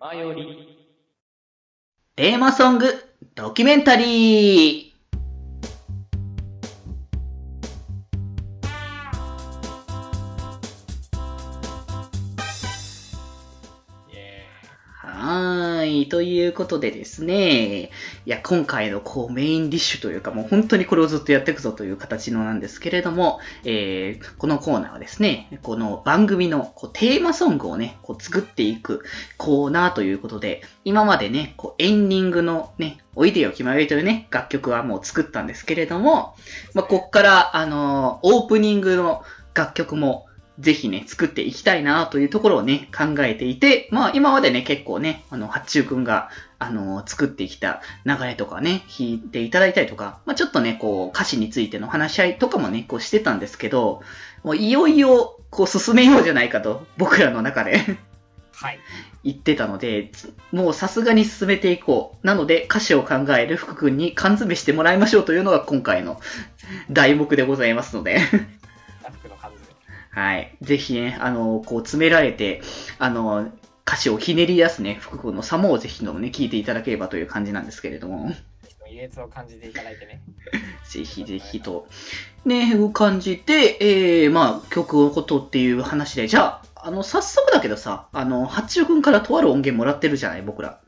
前より。テーマソングドキュメンタリーということでですね。いや、今回のこうメインディッシュというかもう本当にこれをずっとやっていくぞという形のなんですけれども、えー、このコーナーはですね、この番組のこうテーマソングをね、こう作っていくコーナーということで、今までね、こうエンディングのね、おいでよ決まりというね、楽曲はもう作ったんですけれども、まあ、こっから、あのーオープニングの楽曲もぜひね、作っていきたいなというところをね、考えていて、まあ今までね、結構ね、あの、八中くんが、あの、作ってきた流れとかね、弾いていただいたりとか、まあちょっとね、こう、歌詞についての話し合いとかもね、こうしてたんですけど、もういよいよ、こう進めようじゃないかと、僕らの中でーはい。言ってたので、つもうさすがに進めていこう。なので、歌詞を考える福くんに缶詰してもらいましょうというのが今回の題目でございますので。はい。ぜひね、あの、こう詰められて、あの、歌詞をひねり出すね、福君の様をぜひともね、聞いていただければという感じなんですけれども、異列を感じていただいてね。ぜひぜひと、ね、いう感じで、えー、まあ、曲のことっていう話で、じゃあ、あの、早速だけどさ、あの、八中君からとある音源もらってるじゃない、僕ら。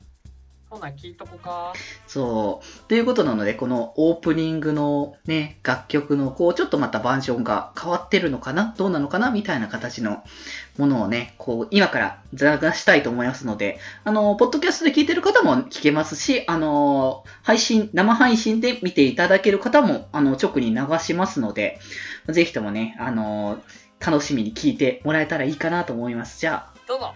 ほな、聞いとこか？そう。ということなので、このオープニングのね、楽曲の、こう、ちょっとまたバージョンが変わってるのかな？どうなのかな？みたいな形のものをね、こう、今から流したいと思いますので、あの、ポッドキャストで聞いてる方も聞けますし、あの、配信、生配信で見ていただける方も、あの、直に流しますので、ぜひともね、あの、楽しみに聞いてもらえたらいいかなと思います。じゃあ、どうぞ。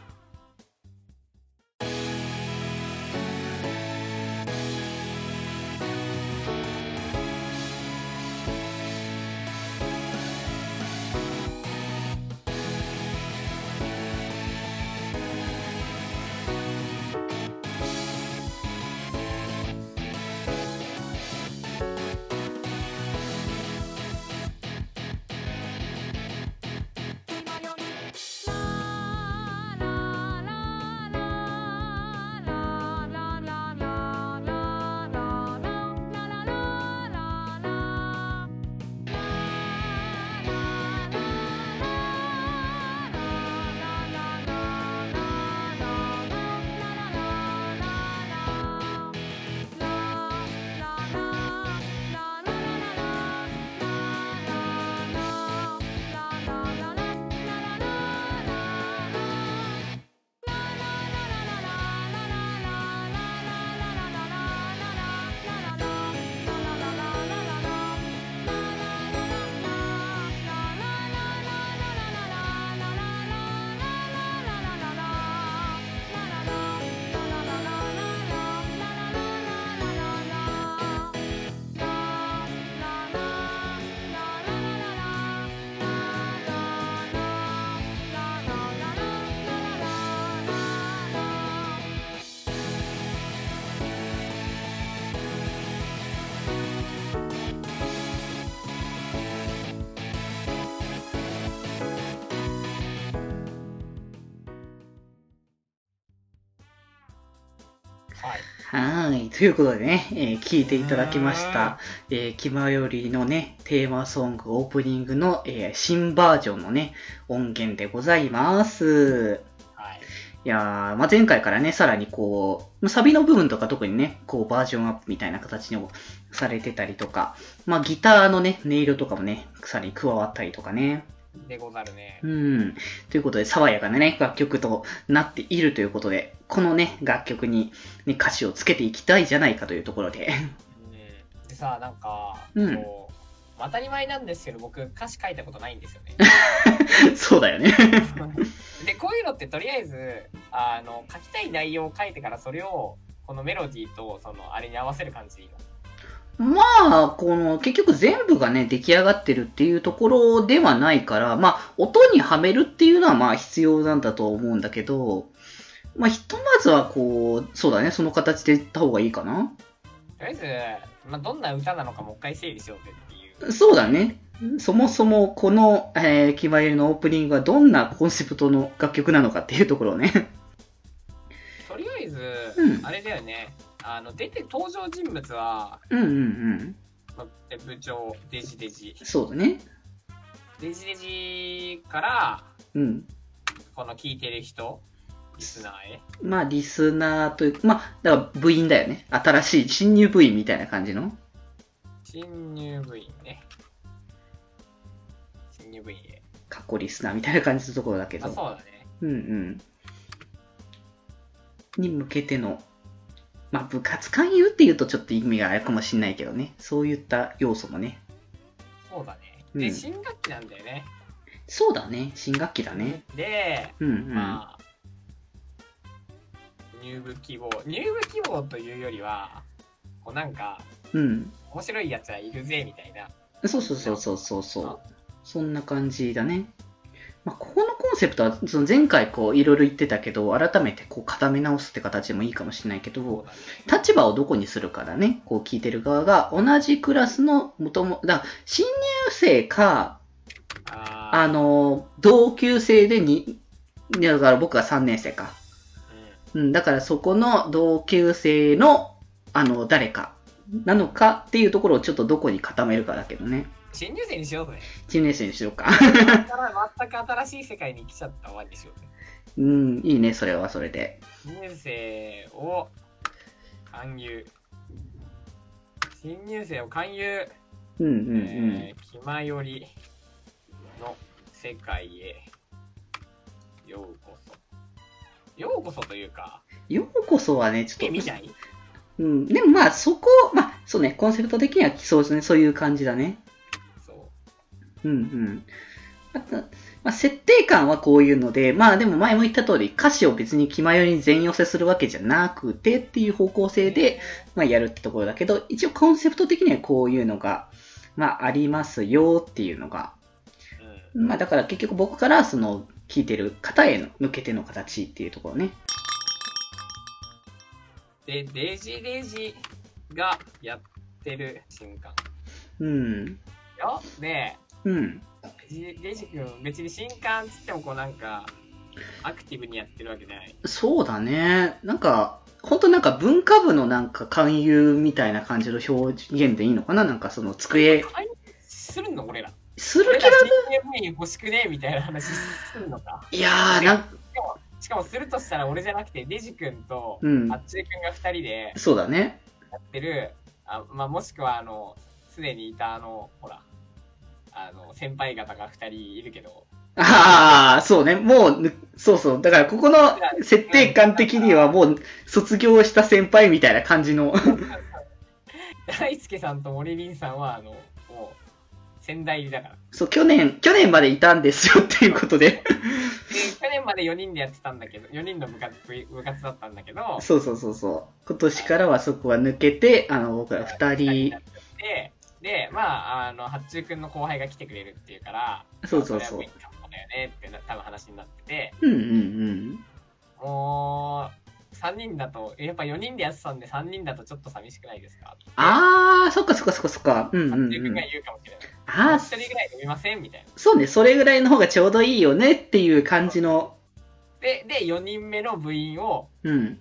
はい。はい。ということでね、えー聞いていただきました、えー、気まよりのね、テーマソング、オープニングの、えー新バージョンのね、音源でございます。はい。いやー、まあ、前回からね、さらにこう、サビの部分とか特にね、こうバージョンアップみたいな形にもされてたりとか、まあ、ギターのね、音色とかもね、さらに加わったりとかね。でござるね。うん。ということで、爽やかなね、楽曲となっているということで、このね、楽曲に、ね、歌詞をつけていきたいじゃないかというところで。うん。でさ、なんか、うん当たり前なんですけど、僕、歌詞書いたことないんですよね。そうだよね。で、こういうのってとりあえず、あの、書きたい内容を書いてから、それを、このメロディーと、その、あれに合わせる感じでいいの。まあ、この、結局全部がね、出来上がってるっていうところではないから、まあ、音にはめるっていうのはまあ必要なんだと思うんだけど、まあ、ひとまずはこう、そうだね、その形でいった方がいいかな。とりあえず、まあ、どんな歌なのかもう一回整理しようぜっていう。そうだね。そもそもこの、えー、決まりのオープニングはどんなコンセプトの楽曲なのかっていうところをね。とりあえず、うんあれだよね。あの、出て登場人物は、うんうんうん。ま部長、デジデジ。そうだね。デジデジから、うん。この聞いてる人、リスナーへ。まあ、リスナーというか、まあ、だから部員だよね。新しい新入部員みたいな感じの。新入部員ね。新入部員へ。かっこリスナーみたいな感じのところだけあ、ど。そうだね。うんうん。に向けての、まあ、部活勧誘っていうとちょっと意味があるかもしれないけどね。そういった要素もね。そうだね。で、うん新学期なんだよね。そうだね。新学期だね。で、うんうん。まあ、入部希望。入部希望というよりは、こうなんか、うん。面白いやつはいるぜ、みたいな。そうそうそうそうそうそう。そんな感じだね。まあ、ここのコンセプトは、その前回こういろいろ言ってたけど、改めてこう固め直すって形でもいいかもしれないけど。立場をどこにするかだね。こう聞いてる側が同じクラスの元も、だ新入生か、ああの、同級生でに、だから僕が3年生か。ーうん、だからそこの同級生の、あの、誰かなのかっていうところをちょっとどこに固めるかだけどね。新入生にしようぜ。新年生にしようか。全く新しい世界に来ちゃった終わりにしようぜ。うん、いいね、それはそれで。新入生を勧誘。新入生を勧誘。うんうんうん。えー気まよりの世界へようこそ。ようこそというか、ようこそはね、ちょっと、見ない？うん、でもまあそこ、まあそうね、コンセプト的にはそうですね、そういう感じだね。そう。うんうん。あとまあ、設定感はこういうので、まあでも前も言った通り、歌詞を別に気まよりに全寄せするわけじゃなくてっていう方向性で、まあやるってところだけど、一応コンセプト的にはこういうのが、まあありますよっていうのが、うん。まあだから結局僕からその聞いてる方への向けての形っていうところね。で、デジデジがやってる瞬間。うん。よで、うん。デジ君別に新刊つってもこうなんか、アクティブにやってるわけじゃない？そうだね。なんか、本当なんか文化部のなんか勧誘みたいな感じの表現でいいのかな？なんかその机、するの俺ら。する気だ新入部員欲しくねみたいな話するのか？いやー、なんか、しかもするとしたら俺じゃなくてデジ君とうんあっちゅう君が2人でそうだね。やってる、あまあ、もしくはあのすでにいたあのほらあの先輩方が2人いるけどああ、そうね。もうぬ、そうそう。だからここの設定感的にはもう卒業した先輩みたいな感じの。大輔さんと森凛さんはあのもう仙台入りだからそう、去年、去年までいたんですよっていうことで。で去年まで4人でやってたんだけど4人の部活部活だったんだけどそうそうそうそう。今年からはそこは抜けて、あの、僕ら二人、ででまああの八中君の後輩が来てくれるっていうからそうそうそうまあれは部員かもだよねってな多分話になっててうんうんうん。もう、3人だと、やっぱ4人でやってたんで3人だとちょっと寂しくないですか？あー、そっかそっかそっかそっか。うんうんうん自分が。言うかもしれない。あー、1人ぐらい飲みませんみたいな。そうね、それぐらいの方がちょうどいいよねっていう感じの、で、で、4人目の部員を、うん。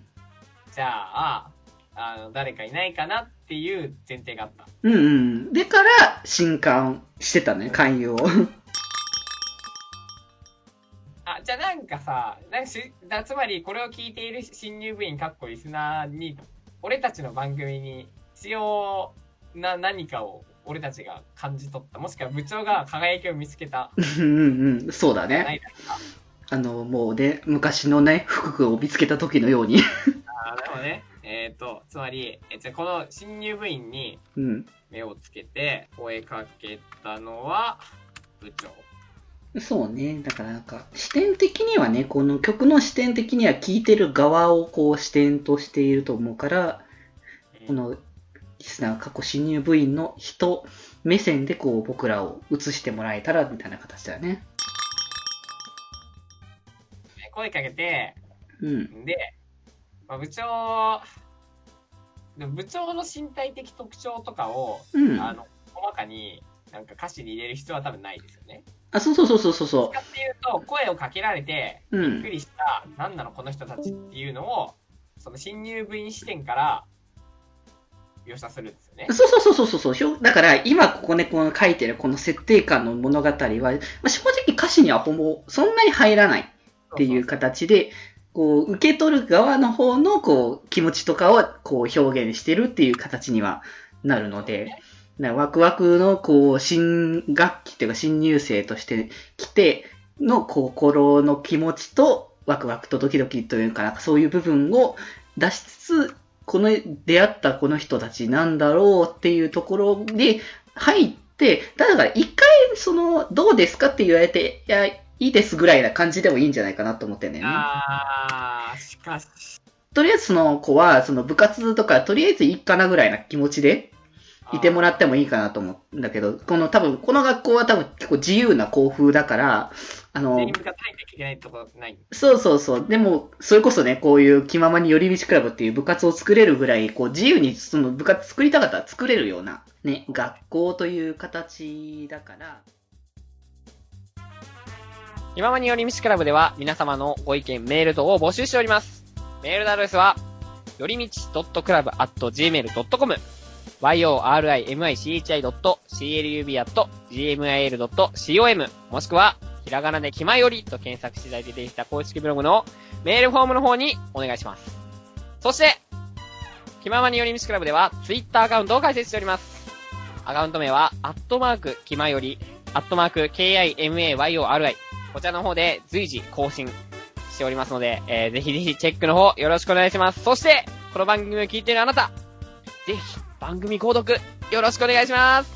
じゃあ、あの、誰かいないかなっていう前提があった。うんうん。でから、新刊してたね、勧誘を。あ、じゃあなんかさ、なんかしだつまりこれを聞いている新入部員、かっこリスナーに、俺たちの番組に必要な何かを俺たちが感じ取った。もしくは部長が輝きを見つけた。うんうんうん。そうだなね。あの、もうね、昔のね、福君を見つけた時のように。あなるほどね。えっ、と、つまり、えじゃあこの新入部員にうん。目をつけて声かけたのは部長。そうね。だからなんか、視点的にはね、この曲の視点的には聴いてる側をこう視点としていると思うから、このリスナー、過去新入部員の人目線でこう僕らを映してもらえたらみたいな形だよね。声かけて、うん。で、まあ、部長、でも部長の身体的特徴とかを、うん。あの、細かになんか歌詞に入れる必要は多分ないですよね。あ、そうそうそうそうそうっていうと、声をかけられて、う。うびっくん。りした、何なのこの人たちっていうのを、その新入部員視点から描写するんですよね。そうそうそうそうそうそう。だから、今ここね、この書いてるこの設定感の物語は、まあ、正直歌詞にはほぼ、そんなに入らないっていう形で、こう、受け取る側の方の、こう、気持ちとかを、こう、表現してるっていう形にはなるので、ワクワクの、こう、新学期っていうか、新入生として来ての心の気持ちと、ワクワクとドキドキというか、なんかそういう部分を出しつつ、この出会ったこの人たちなんだろうっていうところで入って、だから一回その、どうですかって言われて、いや、いいですぐらいな感じでもいいんじゃないかなと思ってんだよね。あー、しかし、とりあえずその子は、その部活とか、とりあえずいいかなぐらいな気持ちでいてもらってもいいかなと思うんだけど、この多分、この学校は多分結構自由な校風だから、あの。そうそうそう。でも、それこそね、こういう気ままに寄り道クラブっていう部活を作れるぐらい、こう自由にその部活作りたかったら作れるような、ね、学校という形だから。今まによりみちクラブでは皆様のご意見、メール等を募集しております。メールのアドレスは、よりみち .club.gmail.com yorimichi.club.gmail.com もしくは、ひらがなできまよりと検索次第で出てきた公式ブログのメールフォームの方にお願いします。そして、気ままによりみちクラブでは、ツイッターアカウントを開設しております。アカウント名は、アットマーク、きまより、アットマーク、KIMAYORI。こちらの方で随時更新しておりますので、えー、ぜひぜひチェックの方よろしくお願いします。そして、この番組を聞いているあなた、ぜひ番組購読よろしくお願いします。